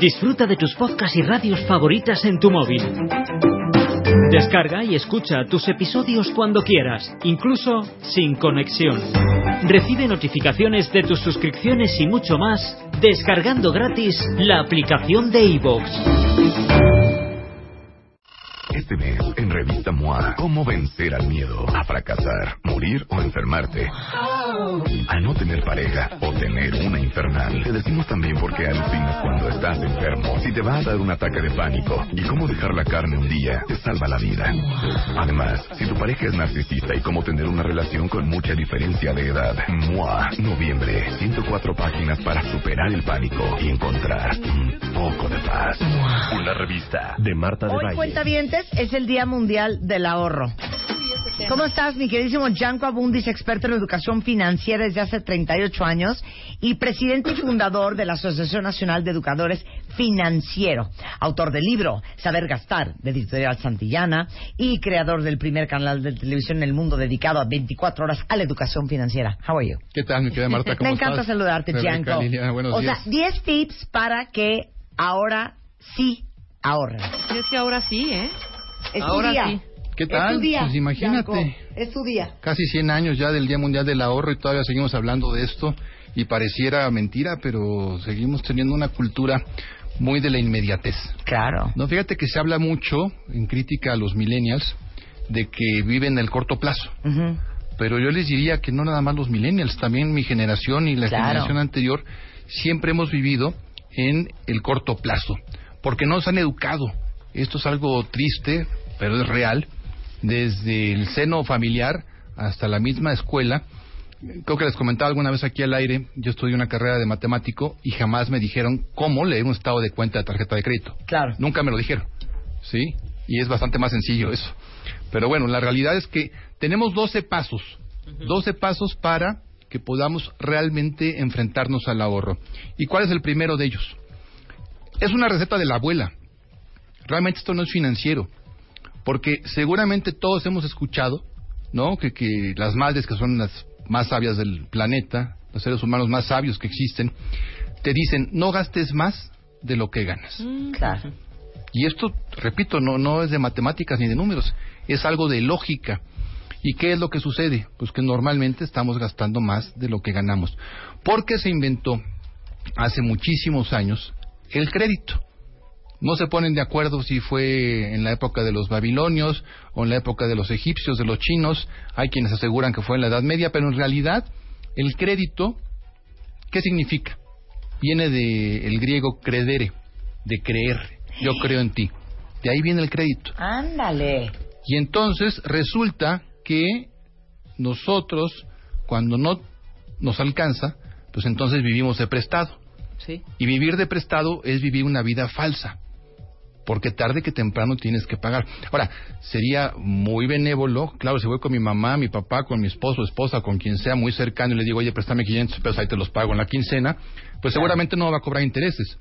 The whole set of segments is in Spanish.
Disfruta de tus podcasts y radios favoritas en tu móvil. Descarga y escucha tus episodios cuando quieras, incluso sin conexión. Recibe notificaciones de tus suscripciones y mucho más descargando gratis la aplicación de iVoox. Este mes, en Revista MOA, ¿cómo vencer al miedo? A fracasar, morir o enfermarte. A no tener pareja o tener una infernal. Te decimos también por qué alucinas cuando estás enfermo. Si te va a dar un ataque de pánico y cómo dejar la carne un día te salva la vida. Además, si tu pareja es narcisista y cómo tener una relación con mucha diferencia de edad. MOA, noviembre. 104 páginas para superar el pánico y encontrar un poco de paz. Una revista de Marta de Hoy, Valle. cuentavientes, es el Día Mundial del Ahorro. ¿Cómo estás, mi queridísimo Gianco Abundis, experto en educación financiera desde hace 38 años y presidente y fundador de la Asociación Nacional de Educadores Financiero, autor del libro Saber Gastar, de Editorial Santillana, y creador del primer canal de televisión en el mundo dedicado a 24 horas a la educación financiera. How are you? ¿Qué tal, mi querida Marta? ¿Cómo Me encanta estás? saludarte, Gianco. Liliana, buenos o días. sea, 10 tips para que ahora sí ahorren. Y es que ahora sí, ¿eh? Es tu Ahora día. sí. ¿Qué Es tal? tu día, Pues imagínate. Es tu día. Casi 100 años ya del Día Mundial del Ahorro y todavía seguimos hablando de esto y pareciera mentira, pero seguimos teniendo una cultura muy de la inmediatez. Claro. No, fíjate que se habla mucho en crítica a los millennials de que viven el corto plazo. Pero yo les diría que no nada más los millennials, también mi generación y la Claro. generación anterior siempre hemos vivido en el corto plazo, porque no nos han educado. Esto es algo triste, pero es real. Desde el seno familiar hasta la misma escuela. Creo que les comentaba alguna vez aquí al aire, yo estudié una carrera de matemático y jamás me dijeron cómo leer un estado de cuenta de tarjeta de crédito. Claro. Nunca me lo dijeron. ¿Sí? Y es bastante más sencillo eso. Pero bueno, la realidad es que tenemos 12 pasos. 12 pasos para que podamos realmente enfrentarnos al ahorro. ¿Y cuál es el primero de ellos? Es una receta de la abuela. Realmente esto no es financiero. Porque seguramente todos hemos escuchado, ¿no? Que, que las madres, que son las más sabias del planeta, los seres humanos más sabios que existen, te dicen, no gastes más de lo que ganas. Claro. Y esto, repito, no, no es de matemáticas ni de números, es algo de lógica. ¿Y qué es lo que sucede? Pues que normalmente estamos gastando más de lo que ganamos. Porque se inventó hace muchísimos años el crédito. No se ponen de acuerdo si fue en la época de los babilonios o en la época de los egipcios, de los chinos. Hay quienes aseguran que fue en la Edad Media, pero en realidad el crédito, ¿qué significa? Viene del griego credere, de creer. Yo creo en ti. De ahí viene el crédito. Ándale. Y entonces resulta que nosotros, cuando no nos alcanza, pues entonces vivimos de prestado. Sí. Y vivir de prestado es vivir una vida falsa. Porque tarde que temprano tienes que pagar. Ahora, sería muy benévolo, claro, si voy con mi mamá, mi papá, con mi esposo, esposa, con quien sea muy cercano y le digo, oye, préstame 500 pesos, ahí te los pago en la quincena, pues seguramente no va a cobrar intereses.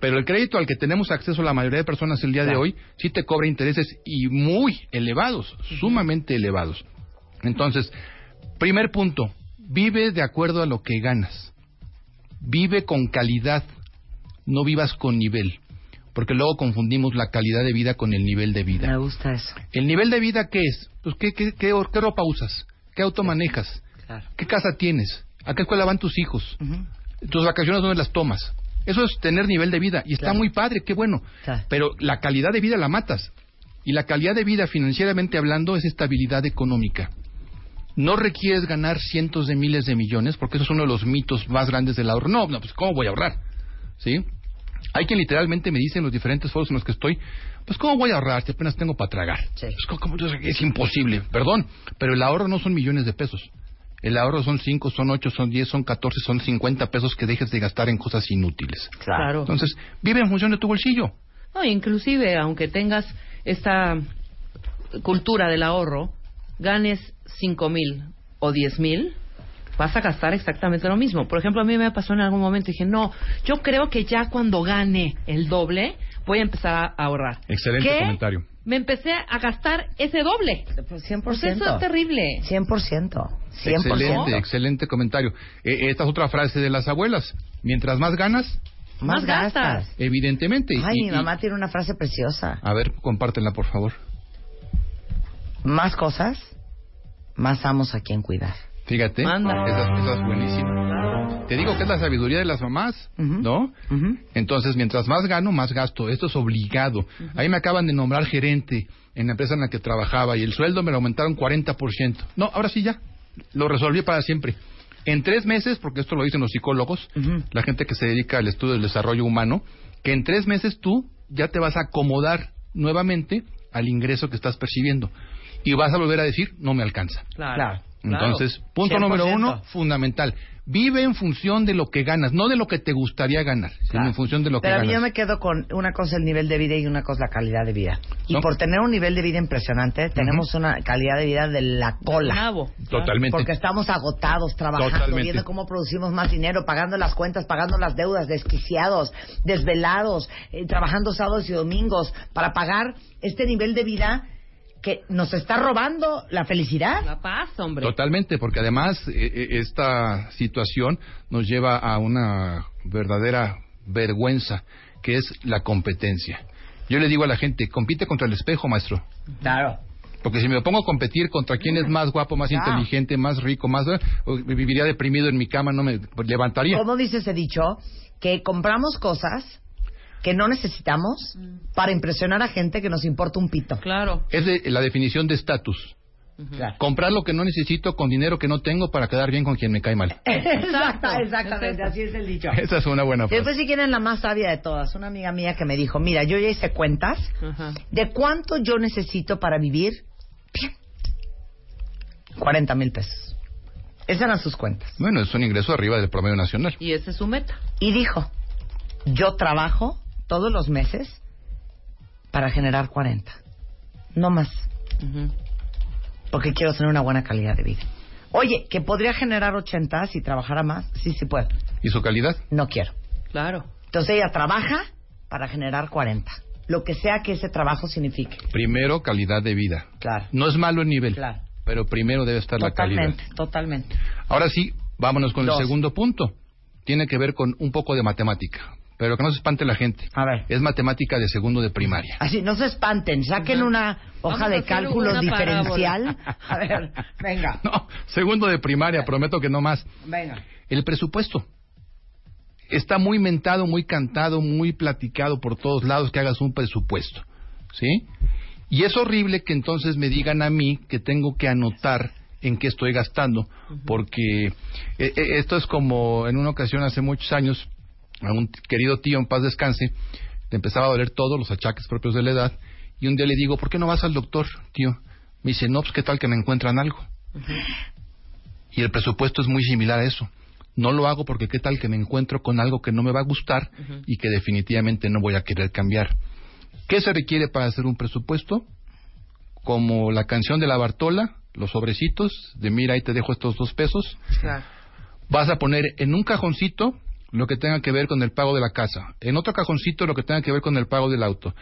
Pero el crédito al que tenemos acceso la mayoría de personas el día de hoy sí te cobra intereses y muy elevados, sumamente elevados. Entonces, primer punto, vive de acuerdo a lo que ganas. Vive con calidad, no vivas con nivel, porque luego confundimos la calidad de vida con el nivel de vida. Me gusta eso. ¿El nivel de vida qué es? Pues ¿qué, qué, qué, qué ropa usas? ¿Qué auto manejas? Claro. ¿Qué casa tienes? ¿A qué escuela van tus hijos? ¿Tus vacaciones dónde las tomas? Eso es tener nivel de vida y está Claro. muy padre, qué bueno. Claro. Pero la calidad de vida la matas. Y la calidad de vida financieramente hablando es estabilidad económica. No requieres ganar cientos de miles de millones, porque eso es uno de los mitos más grandes del ahorro. No, no, pues ¿cómo voy a ahorrar? ¿Sí? Hay quien literalmente me dice en los diferentes foros en los que estoy, pues ¿cómo voy a ahorrar si apenas tengo para tragar? Sí. Pues, ¿cómo- cómo? es imposible, perdón, pero el ahorro no son millones de pesos. El ahorro son 5, son 8, son 10, son 14, son 50 pesos que dejes de gastar en cosas inútiles. Claro. Entonces, vive en función de tu bolsillo. No, inclusive, aunque tengas esta cultura del ahorro, ganes cinco mil o diez mil, vas a gastar exactamente lo mismo. Por ejemplo, a mí me pasó en algún momento y dije, no, yo creo que ya cuando gane el doble, voy a empezar a ahorrar. Excelente ¿Qué? comentario. Me empecé a gastar ese doble. Pues 100%. Pues eso es terrible. 100%. 100%. Excelente, excelente comentario. Eh, esta es otra frase de las abuelas. Mientras más ganas, más gastas. Evidentemente. Ay, Y- mi y- mamá tiene una frase preciosa. A ver, compártenla, por favor. Más cosas, más amos a quien cuidar. Fíjate, esa, esa es buenísima. Te digo que es la sabiduría de las mamás. ¿no? Entonces, mientras más gano, más gasto. Esto es obligado. Ahí me acaban de nombrar gerente en la empresa en la que trabajaba y el sueldo me lo aumentaron 40%. No, ahora sí ya. Lo resolví para siempre. En tres meses, porque esto lo dicen los psicólogos, la gente que se dedica al estudio del desarrollo humano, que en tres meses tú ya te vas a acomodar nuevamente al ingreso que estás percibiendo. Y vas a volver a decir, no me alcanza. Claro. Claro. Entonces, punto 100%. número uno, fundamental. Vive en función de lo que ganas, no de lo que te gustaría ganar, sino en función de lo que Pero a mí ganas. yo me quedo con una cosa el nivel de vida y una cosa la calidad de vida. Y No. por tener un nivel de vida impresionante, tenemos una calidad de vida de la cola. Nabo. Totalmente. Porque estamos agotados trabajando, Totalmente. viendo cómo producimos más dinero, pagando las cuentas, pagando las deudas, desquiciados, desvelados, eh, trabajando sábados y domingos para pagar este nivel de vida que nos está robando la felicidad. La paz, hombre. Totalmente, porque además eh, eh, esta situación nos lleva a una verdadera vergüenza, que es la competencia. Yo le digo a la gente, compite contra el espejo, maestro. Claro. Porque si me pongo a competir contra quién es más guapo, más Claro. inteligente, más rico, más... eh, viviría deprimido en mi cama, no me levantaría. ¿Cómo dice ese dicho? Que compramos cosas que no necesitamos para impresionar a gente que nos importa un pito. Claro. Es de- la definición de estatus. Claro. Comprar lo que no necesito con dinero que no tengo para quedar bien con quien me cae mal. Exacta- exactamente, Exacto. así es el dicho. Esa es una buena Y frase. después si quieren la más sabia de todas, una amiga mía que me dijo, mira, yo ya hice cuentas de cuánto yo necesito para vivir bien. 40 mil pesos. Esas eran sus cuentas. Bueno, es un ingreso arriba del promedio nacional. Y esa es su meta. Y dijo, yo trabajo todos los meses para generar 40. No más, porque quiero tener una buena calidad de vida. Oye, que podría generar 80 si trabajara más. Sí, sí puedo. ¿Y su calidad? No quiero. Claro. Entonces ella trabaja para generar 40. Lo que sea que ese trabajo signifique. Primero, calidad de vida. Claro. No es malo el nivel, Claro. pero primero debe estar la calidad. Totalmente, totalmente. Ahora sí, vámonos con Dos. el segundo punto. Tiene que ver con un poco de matemática, pero que no se espante la gente. A ver. Es matemática de segundo de primaria. Así, no se espanten, saquen una hoja Vamos de una diferencial. A ver, venga, No, segundo de primaria, prometo que no más. venga. El presupuesto. Está muy mentado, muy cantado, muy platicado por todos lados que hagas un presupuesto. ¿Sí? Y es horrible que entonces me digan a mí que tengo que anotar en qué estoy gastando, porque eh, eh, esto es como en una ocasión hace muchos años, a un querido tío en paz descanse, le empezaba a doler todo, los achaques propios de la edad, y un día le digo, ¿por qué no vas al doctor, tío? Me dice, no, pues qué tal que me encuentran algo. Y el presupuesto es muy similar a eso. No lo hago porque qué tal que me encuentro con algo que no me va a gustar y que definitivamente no voy a querer cambiar. ¿Qué se requiere para hacer un presupuesto? Como la canción de la Bartola, los sobrecitos, de mira, ahí te dejo estos dos pesos. Claro. Vas a poner en un cajoncito lo que tenga que ver con el pago de la casa, en otro cajoncito lo que tenga que ver con el pago del auto,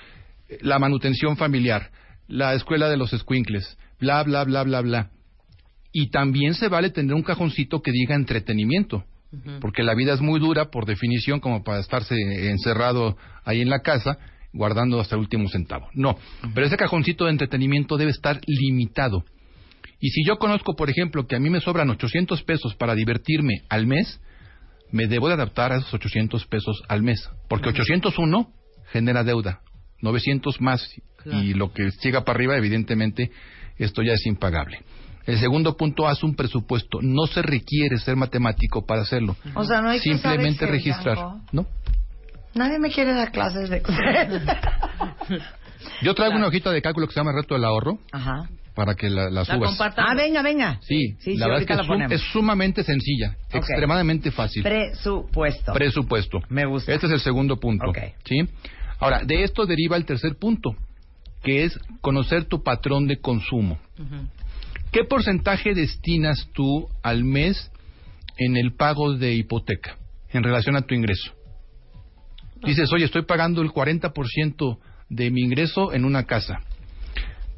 la manutención familiar, la escuela de los escuincles, bla, bla, bla, bla, bla. Y también se vale tener un cajoncito que diga entretenimiento, porque la vida es muy dura por definición como para estarse encerrado ahí en la casa guardando hasta el último centavo. No, pero ese cajoncito de entretenimiento debe estar limitado. Y si yo conozco, por ejemplo, que a mí me sobran 800 pesos para divertirme al mes, me debo de adaptar a esos 800 pesos al mes. Porque 801 genera deuda, 900 más Claro. y lo que siga para arriba, evidentemente, esto ya es impagable. El segundo punto, haz un presupuesto. No se requiere ser matemático para hacerlo. O sea, no hay que Simplemente Excel, registrar. ¿No? Nadie me quiere dar clases de Excel. Yo traigo una hojita de cálculo que se llama Reto del Ahorro Ajá. Para que la, la La subas. compartamos. Ah, venga, venga. Sí, Sí, sí, la verdad es que la ponemos. es sumamente sencilla, Ok. extremadamente fácil. Presupuesto. Presupuesto. Me gusta. Este es el segundo punto. Ok. ¿sí? Ahora, de esto deriva el tercer punto, que es conocer tu patrón de consumo. Ujú. ¿Qué porcentaje destinas tú al mes en el pago de hipoteca en relación a tu ingreso? Dices, oye, estoy pagando el 40% de mi ingreso en una casa.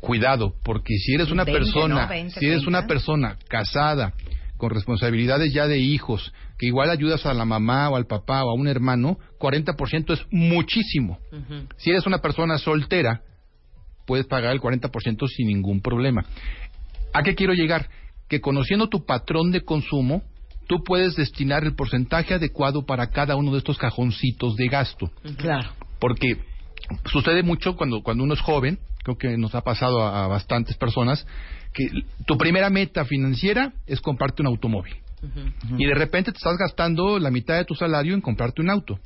Cuidado, porque si eres una 20, persona, ¿no? 20, si eres 30. una persona casada con responsabilidades ya de hijos, que igual ayudas a la mamá o al papá o a un hermano, 40% es muchísimo. Si eres una persona soltera, puedes pagar el 40% sin ningún problema. ¿A qué quiero llegar? Que conociendo tu patrón de consumo, tú puedes destinar el porcentaje adecuado para cada uno de estos cajoncitos de gasto. Claro. Porque sucede mucho cuando, cuando uno es joven, creo que nos ha pasado a, a bastantes personas, que tu primera meta financiera es comprarte un automóvil. Y de repente te estás gastando la mitad de tu salario en comprarte un auto.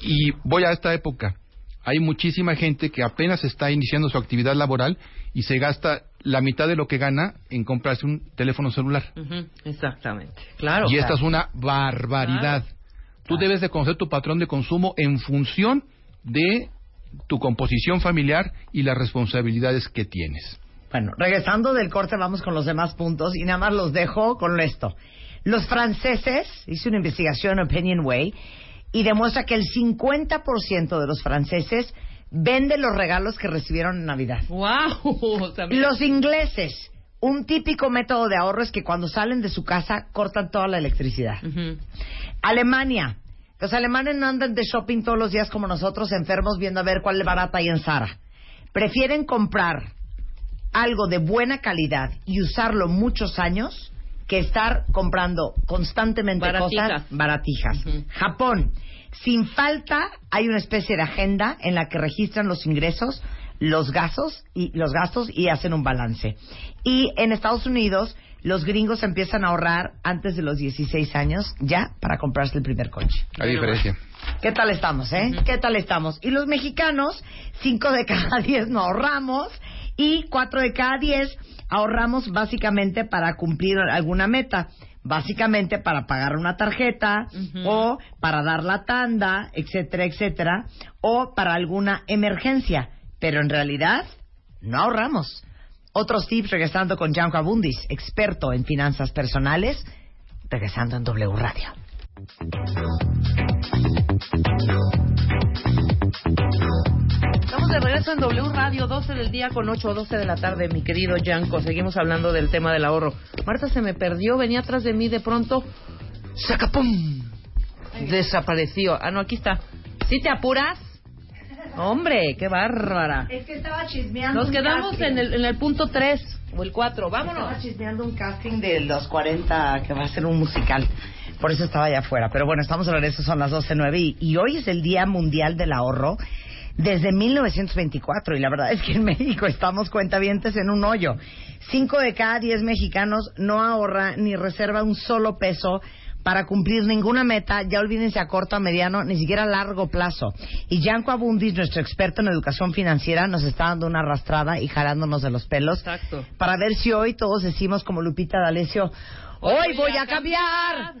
Y voy a esta época. Hay muchísima gente que apenas está iniciando su actividad laboral y se gasta la mitad de lo que gana en comprarse un teléfono celular. Exactamente. Claro. y esta es una barbaridad. Tú debes de conocer tu patrón de consumo en función de tu composición familiar y las responsabilidades que tienes. Bueno, regresando del corte, vamos con los demás puntos y nada más los dejo con esto. Los franceses, hice una investigación Opinion Way, y demuestra que el 50% de los franceses vende los regalos que recibieron en Navidad. ¡Wow! Los ingleses, un típico método de ahorro es que cuando salen de su casa cortan toda la electricidad. Alemania. Los alemanes no andan de shopping todos los días como nosotros, enfermos, viendo a ver cuál es barata ahí en Zara. Prefieren comprar algo de buena calidad y usarlo muchos años que estar comprando constantemente Baratijas. cosas baratijas. Japón. Sin falta hay una especie de agenda en la que registran los ingresos, los gastos y los gastos y hacen un balance. Y en Estados Unidos los gringos empiezan a ahorrar antes de los 16 años ya para comprarse el primer coche. A diferencia. ¿Qué tal estamos, eh? ¿Qué tal estamos? Y los mexicanos, cinco de cada diez no ahorramos y cuatro de cada diez ahorramos básicamente para cumplir alguna meta. Básicamente para pagar una tarjeta o para dar la tanda, etcétera, etcétera, o para alguna emergencia. Pero en realidad no ahorramos. Otros tips regresando con Gianco Abundis, experto en finanzas personales, regresando en W Radio. Estamos de regreso en W Radio, 12 del día con 8 o 12 de la tarde, mi querido Yanko. Seguimos hablando del tema del ahorro. Marta se me perdió, venía atrás de mí de pronto. ¡Sacapum! Desapareció. Ah, no, aquí está. ¿Sí te apuras? Hombre, qué bárbara. Es que estaba chismeando. Nos quedamos en el, en el punto 3 o el 4. Estaba Vámonos. chismeando un casting de los 40 que va a ser un musical. Por eso estaba allá afuera. Pero bueno, estamos de regreso, son las 12.09 y, y hoy es el Día Mundial del Ahorro desde 1924 y la verdad es que en México estamos cuentavientes en un hoyo. Cinco de cada diez mexicanos no ahorra ni reserva un solo peso para cumplir ninguna meta, ya olvídense a corto, a mediano, ni siquiera a largo plazo. Y Yanko Abundis, nuestro experto en educación financiera, nos está dando una arrastrada y jalándonos de los pelos Exacto. para ver si hoy todos decimos como Lupita D'Alessio, hoy voy a cambiar.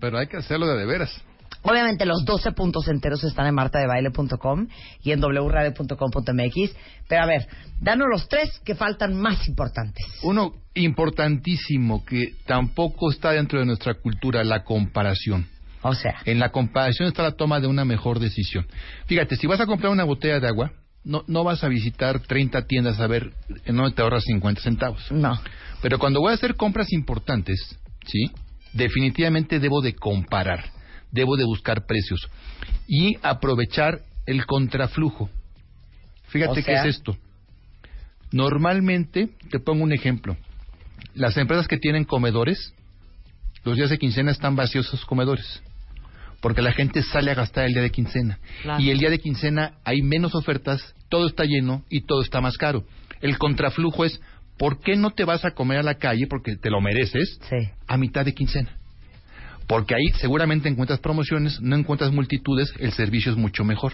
Pero hay que hacerlo de de veras. Obviamente los 12 puntos enteros están en martadebaile.com y en wradio.com.mx. Pero a ver, danos los tres que faltan más importantes. Uno importantísimo que tampoco está dentro de nuestra cultura, la comparación. O sea, En la comparación está la toma de una mejor decisión. Fíjate, si vas a comprar una botella de agua, no, no vas a visitar 30 tiendas a ver en dónde te ahorras 50 centavos. no. Pero cuando voy a hacer compras importantes, ¿sí? Definitivamente debo de comparar, debo de buscar precios y aprovechar el contraflujo. Fíjate O qué es esto. Normalmente, te pongo un ejemplo. Las empresas que tienen comedores, los días de quincena están vacíos esos comedores. Porque la gente sale a gastar el día de quincena. Claro. Y el día de quincena hay menos ofertas, todo está lleno y todo está más caro. El contraflujo es, ¿por qué no te vas a comer a la calle porque te lo mereces Sí. a mitad de quincena? Porque ahí seguramente encuentras promociones, no encuentras multitudes, el servicio es mucho mejor.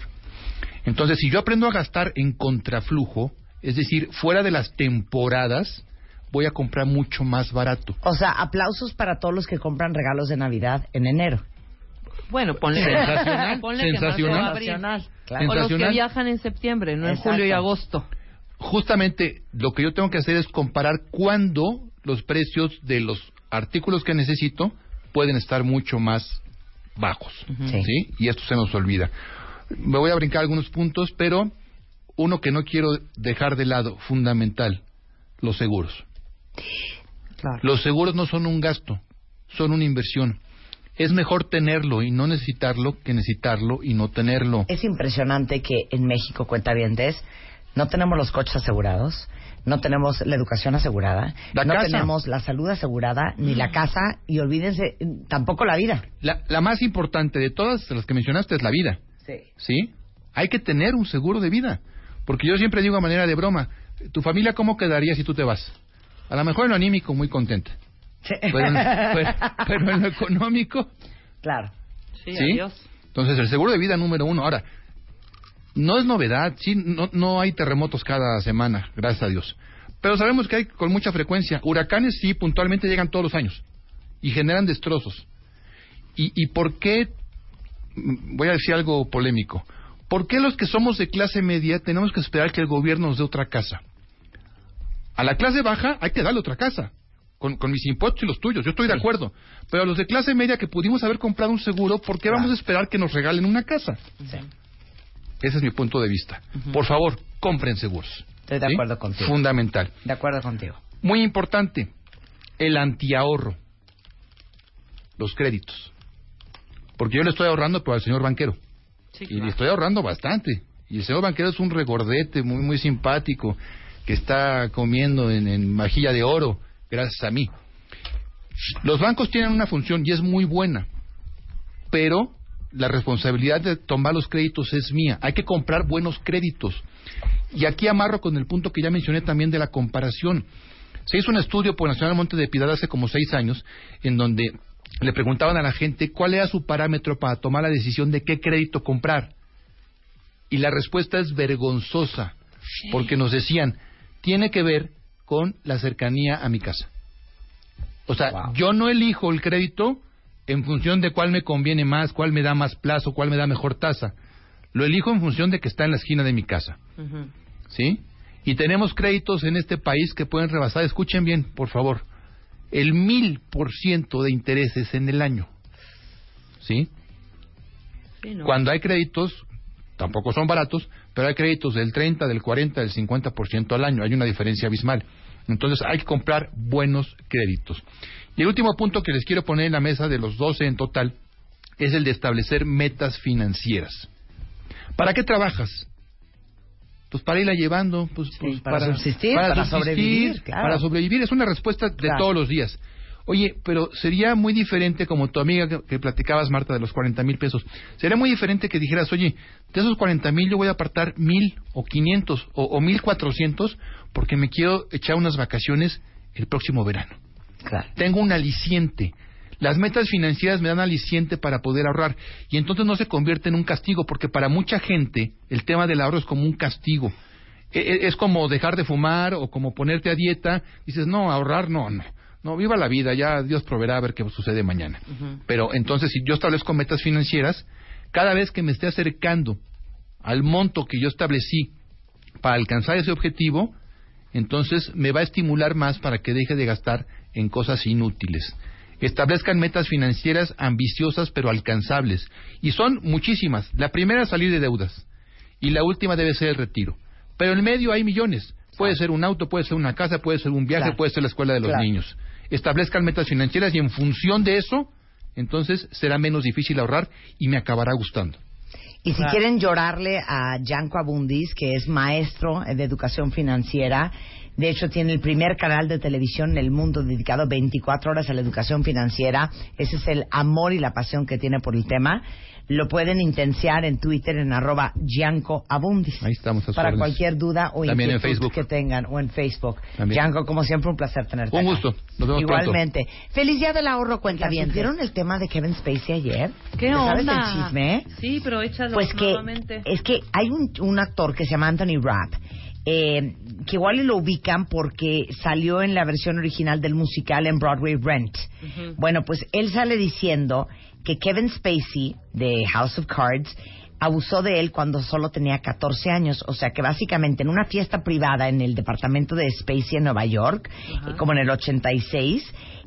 Entonces, si yo aprendo a gastar en contraflujo, es decir, fuera de las temporadas, voy a comprar mucho más barato. O sea, aplausos para todos los que compran regalos de Navidad en enero. Bueno, ponle, Sensacional, ponle que más sensacional. se va a abrir. Nacional, O claro. los que Sensacional. viajan en septiembre, no en julio y agosto. Justamente lo que yo tengo que hacer es comparar cuándo los precios de los artículos que necesito pueden estar mucho más bajos. Sí. ¿sí? Y esto se nos olvida. Me voy a brincar algunos puntos, pero uno que no quiero dejar de lado, fundamental, los seguros. Los seguros no son un gasto, son una inversión. Es mejor tenerlo y no necesitarlo que necesitarlo y no tenerlo. Es impresionante que en México, cuenta bien, no tenemos los coches asegurados, no tenemos la educación asegurada, La no casa. tenemos la salud asegurada, ni la casa, y olvídense, tampoco la vida. La, la más importante de todas las que mencionaste es la vida. Sí. ¿Sí? Hay que tener un seguro de vida. Porque yo siempre digo a manera de broma, ¿tu familia cómo quedaría si tú te vas? A lo mejor en lo anímico muy contenta. Pero en, pero- pero en lo económico, Claro. Sí, ¿sí? adiós. Entonces, el seguro de vida número uno. Ahora, no es novedad, sí, no, no hay terremotos cada semana, gracias a Dios. Pero sabemos que hay con mucha frecuencia. Huracanes sí, puntualmente llegan todos los años y generan destrozos. ¿Y, y por qué? mm, Voy a decir algo polémico. ¿Por qué los que somos de clase media tenemos que esperar que el gobierno nos dé otra casa? A la clase baja hay que darle otra casa. Con, con mis impuestos y los tuyos, yo estoy de acuerdo. Pero a los de clase media que pudimos haber comprado un seguro, ¿por qué vamos a esperar que nos regalen una casa? Ese es mi punto de vista. Por favor, compren seguros. Estoy de ¿Sí? acuerdo contigo. Fundamental. De acuerdo contigo. Muy importante, el antiahorro. Los créditos. Porque yo le estoy ahorrando pero al señor banquero. Sí, Y le estoy ahorrando bastante. Y el señor banquero es un regordete muy, muy simpático que está comiendo en, en vajilla de oro, gracias a mí. Los bancos tienen una función y es muy buena, pero la responsabilidad de tomar los créditos es mía. Hay que comprar buenos créditos. Y aquí amarro con el punto que ya mencioné también de la comparación. Se hizo un estudio por Nacional Monte de Piedad hace como seis años, en donde le preguntaban a la gente cuál era su parámetro para tomar la decisión de qué crédito comprar. Y la respuesta es vergonzosa, porque nos decían, tiene que ver con la cercanía a mi casa. O sea, Wow. yo no elijo el crédito en función de cuál me conviene más, cuál me da más plazo, cuál me da mejor tasa. Lo elijo en función de que está en la esquina de mi casa. ¿Sí? Y tenemos créditos en este país que pueden rebasar, escuchen bien, por favor, el mil por ciento de intereses en el año. ¿Sí? Sí, no. Cuando hay créditos, tampoco son baratos, pero hay créditos del 30, del 40, del 50% al año. Hay una diferencia abismal. Entonces hay que comprar buenos créditos. Y el último punto que les quiero poner en la mesa de los 12 en total es el de establecer metas financieras. ¿Para qué trabajas? Pues para irla llevando, pues, pues, para subsistir, para sobrevivir, claro. Para sobrevivir, es una respuesta de Claro. todos los días. Oye, pero sería muy diferente, como tu amiga que, que platicabas, Marta, de los 40 mil pesos. Sería muy diferente que dijeras, oye, de esos 40 mil yo voy a apartar mil o 500 o, o 1400 porque me quiero echar unas vacaciones el próximo verano. Claro. Tengo un aliciente. Las metas financieras me dan aliciente para poder ahorrar y entonces no se convierte en un castigo porque para mucha gente el tema del ahorro es como un castigo. E- e- Es como dejar de fumar o como ponerte a dieta. Dices, no, ahorrar no, no. No, viva la vida, ya Dios proveerá a ver qué sucede mañana. Pero entonces, si yo establezco metas financieras, cada vez que me esté acercando al monto que yo establecí para alcanzar ese objetivo, entonces me va a estimular más para que deje de gastar en cosas inútiles. Establezcan metas financieras ambiciosas pero alcanzables. Y son muchísimas. La primera es salir de deudas. Y la última debe ser el retiro. Pero en medio hay millones. Puede ser un auto, puede ser una casa, puede ser un viaje, Claro. puede ser la escuela de los Claro. niños. Establezcan metas financieras y en función de eso, entonces será menos difícil ahorrar y me acabará gustando. Y si quieren llorarle a Yanko Abundis, que es maestro de educación financiera, de hecho tiene el primer canal de televisión en el mundo dedicado 24 horas a la educación financiera, ese es el amor y la pasión que tiene por el tema, lo pueden intensiar en Twitter en arroba Gianco Abundis. Ahí estamos, Para órdenes. cualquier duda o También en inquietud Facebook. que tengan, o en Facebook. También. Gianco, como siempre, un placer tenerte Un acá. gusto. Nos vemos pronto. Igualmente. Feliz Día del Ahorro, cuenta bien. ¿Vieron el tema de Kevin Spacey ayer? ¿Qué ¿Sabes onda? el chisme? Sí, pero échalo Pues que nuevamente. es que hay un, un actor que se llama Anthony Rapp eh, que igual y lo ubican porque salió en la versión original del musical en Broadway Rent. Ujú. Bueno, pues él sale diciendo que Kevin Spacey de House of Cards abusó de él cuando solo tenía 14 años, o sea que básicamente en una fiesta privada en el departamento de Spacey en Nueva York, eh, como en el 86,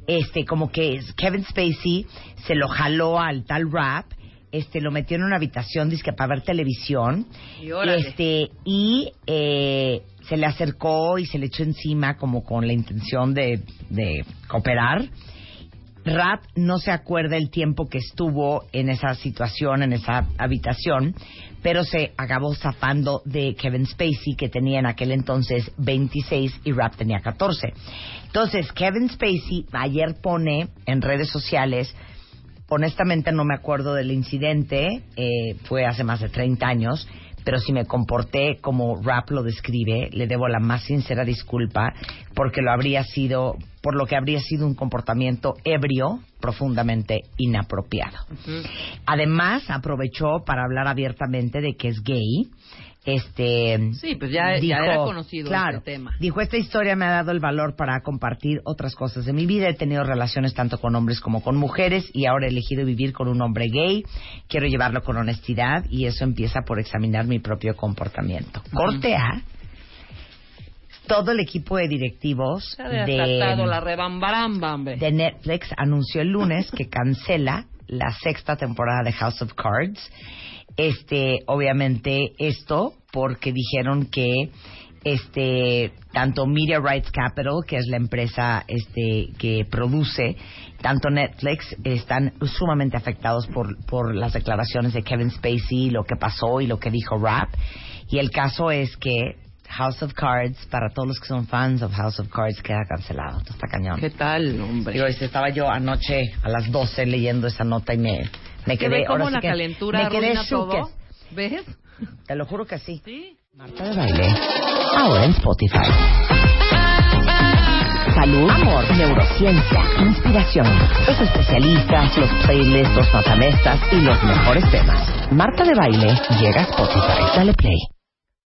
este como que Kevin Spacey se lo jaló al tal rap este, lo metió en una habitación, dice para ver televisión. Y. Este, y eh, se le acercó y se le echó encima como con la intención de, de cooperar. Rap no se acuerda el tiempo que estuvo en esa situación, en esa habitación, pero se acabó zafando de Kevin Spacey, que tenía en aquel entonces 26 y Rap tenía 14. Entonces, Kevin Spacey ayer pone en redes sociales, honestamente no me acuerdo del incidente, eh, fue hace más de 30 años, pero si me comporté como Rap lo describe, le debo la más sincera disculpa porque lo habría sido, por lo que habría sido un comportamiento ebrio, profundamente inapropiado. Además, aprovechó para hablar abiertamente de que es gay. Este, Sí, pues ya- ya era conocido claro, este tema. Dijo, esta historia me ha dado el valor para compartir otras cosas de mi vida. He tenido relaciones tanto con hombres como con mujeres y ahora he elegido vivir con un hombre gay. Quiero llevarlo con honestidad y eso empieza por examinar mi propio comportamiento. Corte A. Todo el equipo de directivos desatado la de Netflix anunció el lunes que cancela la sexta temporada de House of Cards. Este, obviamente, esto porque dijeron que este tanto Media Rights Capital, que es la empresa este que produce tanto Netflix, están sumamente afectados por, por las declaraciones de Kevin Spacey, lo que pasó y lo que dijo Rap. Y el caso es que House of Cards, para todos los que son fans of House of Cards, queda cancelado. Esto está cañón. ¿Qué tal, hombre? Digo, este, estaba yo anoche a las 12 leyendo esa nota y me, me ¿Que quedé... ve sí la calentura me quedé todo? ¿Ves? Te lo juro que sí. Sí. Marta de baile. Ahora en Spotify. Salud, amor, neurociencia, inspiración, los especialistas, los playlists, los matamestas y los mejores temas. Marta de baile llega a Spotify. Dale play.